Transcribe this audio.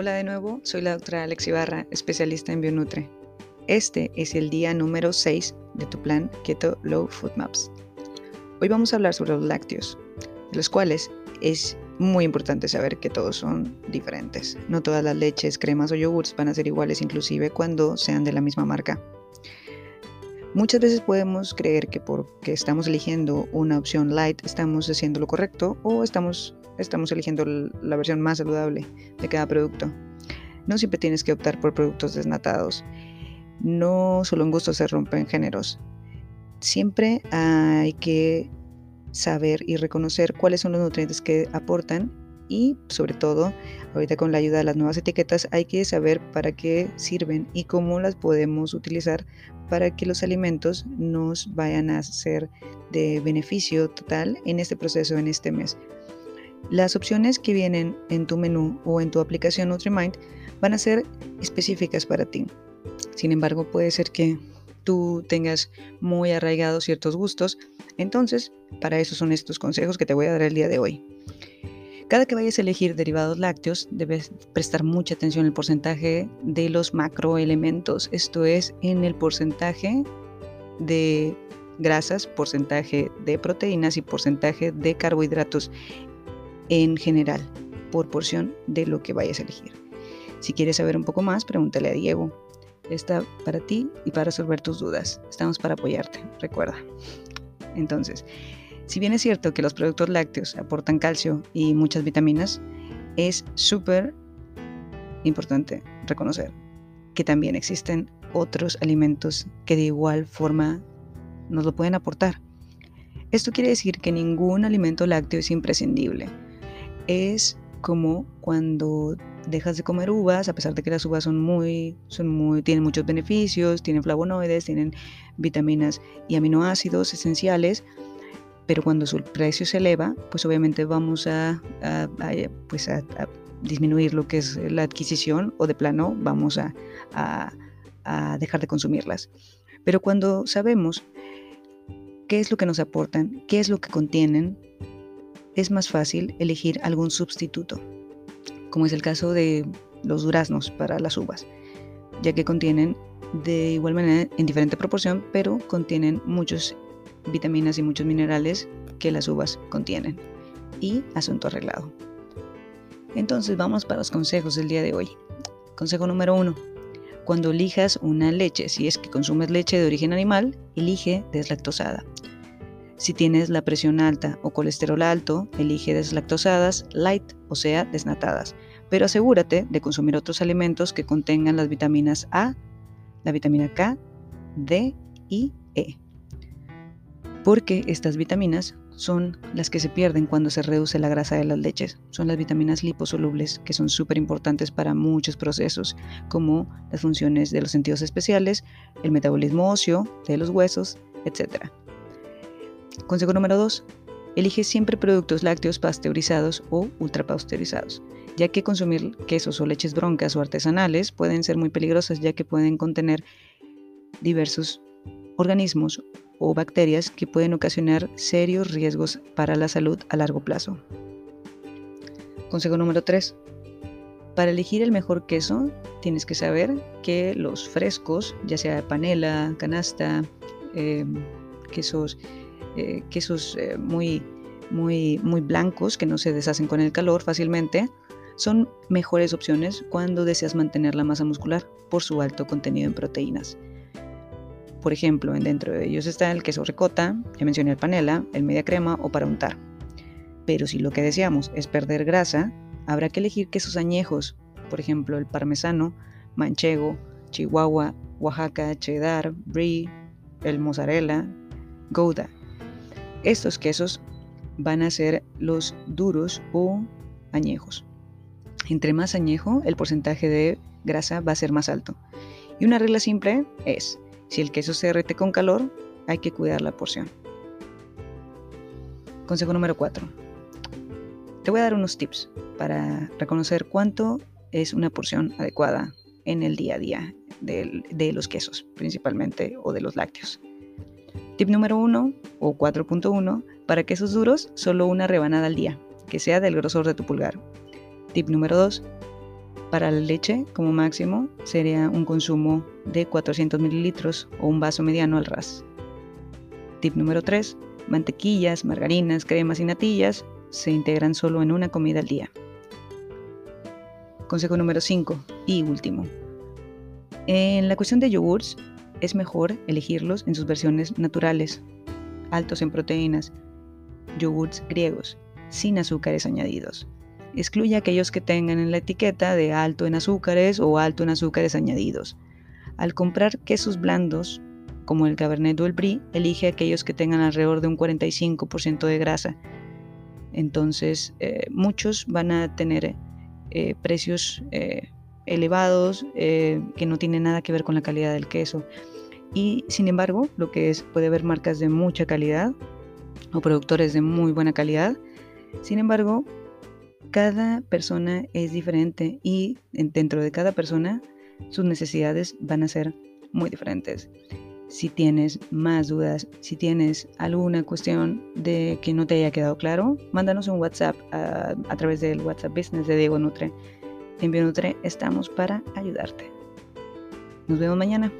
Hola de nuevo, soy la doctora Alex Ibarra, especialista en Bionutre. Este es el día número 6 de tu plan Keto Low Food Maps. Hoy vamos a hablar sobre los lácteos, de los cuales es muy importante saber que todos son diferentes. No todas las leches, cremas o yogurts van a ser iguales inclusive cuando sean de la misma marca. Muchas veces podemos creer que porque estamos eligiendo una opción light estamos haciendo lo correcto o estamos, estamos eligiendo la versión más saludable de cada producto. No siempre tienes que optar por productos desnatados. No solo en gusto se rompen géneros. Siempre hay que saber y reconocer cuáles son los nutrientes que aportan y sobre todo, ahorita con la ayuda de las nuevas etiquetas, hay que saber para qué sirven y cómo las podemos utilizar para que los alimentos nos vayan a ser de beneficio total en este proceso, en este mes. Las opciones que vienen en tu menú o en tu aplicación NutriMind van a ser específicas para ti. Sin embargo, puede ser que tú tengas muy arraigados ciertos gustos. Entonces, para eso son estos consejos que te voy a dar el día de hoy. Cada que vayas a elegir derivados lácteos, debes prestar mucha atención al porcentaje de los macroelementos, esto es, en el porcentaje de grasas, porcentaje de proteínas y porcentaje de carbohidratos en general, por porción de lo que vayas a elegir. Si quieres saber un poco más, pregúntale a Diego. Está para ti y para resolver tus dudas. Estamos para apoyarte, recuerda. Entonces, si bien es cierto que los productos lácteos aportan calcio y muchas vitaminas, es súper importante reconocer que también existen otros alimentos que de igual forma nos lo pueden aportar. Esto quiere decir que ningún alimento lácteo es imprescindible. Es como cuando dejas de comer uvas, a pesar de que las uvas son muy, son muy, tienen muchos beneficios, tienen flavonoides, tienen vitaminas y aminoácidos esenciales, pero cuando su precio se eleva, pues obviamente vamos a, pues a, disminuir lo que es la adquisición o de plano vamos a, dejar de consumirlas. Pero cuando sabemos qué es lo que nos aportan, qué es lo que contienen, es más fácil elegir algún sustituto, como es el caso de los duraznos para las uvas, ya que contienen de igual manera en diferente proporción, pero contienen muchos vitaminas y muchos minerales que las uvas contienen. Y asunto arreglado. Entonces vamos para los consejos del día de hoy. Consejo número uno. Cuando elijas una leche, si es que consumes leche de origen animal, elige deslactosada. Si tienes la presión alta o colesterol alto, elige deslactosadas light, o sea, desnatadas. Pero asegúrate de consumir otros alimentos que contengan las vitaminas A, la vitamina K, D y E porque estas vitaminas son las que se pierden cuando se reduce la grasa de las leches. Son las vitaminas liposolubles que son súper importantes para muchos procesos, como las funciones de los sentidos especiales, el metabolismo óseo, de los huesos, etc. Consejo número 2. Elige siempre productos lácteos pasteurizados o ultrapasteurizados, ya que consumir quesos o leches broncas o artesanales pueden ser muy peligrosas ya que pueden contener diversos organismos o bacterias que pueden ocasionar serios riesgos para la salud a largo plazo. Consejo número 3. Para elegir el mejor queso, tienes que saber que los frescos, ya sea panela, canasta, em, quesos, eh, quesos eh, muy, muy, muy blancos que no se deshacen con el calor fácilmente, son mejores opciones cuando deseas mantener la masa muscular por su alto contenido en proteínas. Por ejemplo, dentro de ellos está el queso ricota, ya mencioné el panela, el media crema o para untar. Pero si lo que deseamos es perder grasa, habrá que elegir quesos añejos, por ejemplo, el parmesano, manchego, chihuahua, Oaxaca, cheddar, brie, el mozzarella, gouda. Estos quesos van a ser los duros o añejos. Entre más añejo, el porcentaje de grasa va a ser más alto. Y una regla simple es, si el queso se derrite con calor, hay que cuidar la porción. Consejo número 4. Te voy a dar unos tips para reconocer cuánto es una porción adecuada en el día a día de, los quesos, principalmente, o de los lácteos. Tip número 1 o 4.1, para quesos duros, solo una rebanada al día, que sea del grosor de tu pulgar. Tip número 2, Para la leche, como máximo, sería un consumo de 400 mililitros o un vaso mediano al ras. Tip número 3. Mantequillas, margarinas, cremas y natillas se integran solo en una comida al día. Consejo número 5 y último. En la cuestión de yogurts, es mejor elegirlos en sus versiones naturales, altos en proteínas, yogurts griegos, sin azúcares añadidos. Excluye aquellos que tengan en la etiqueta de alto en azúcares o alto en azúcares añadidos. Al comprar quesos blandos, como el Cabernet o el Brie, elige aquellos que tengan alrededor de un 45% de grasa. Entonces, eh, muchos van a tener eh, precios eh, elevados que no tienen nada que ver con la calidad del queso. Y sin embargo, lo que es, puede haber marcas de mucha calidad o productores de muy buena calidad. Sin embargo, cada persona es diferente y dentro de cada persona sus necesidades van a ser muy diferentes. Si tienes más dudas, si tienes alguna cuestión de que no te haya quedado claro, mándanos un WhatsApp a, a través del WhatsApp Business de Diego Nutre. En Bionutre estamos para ayudarte. Nos vemos mañana.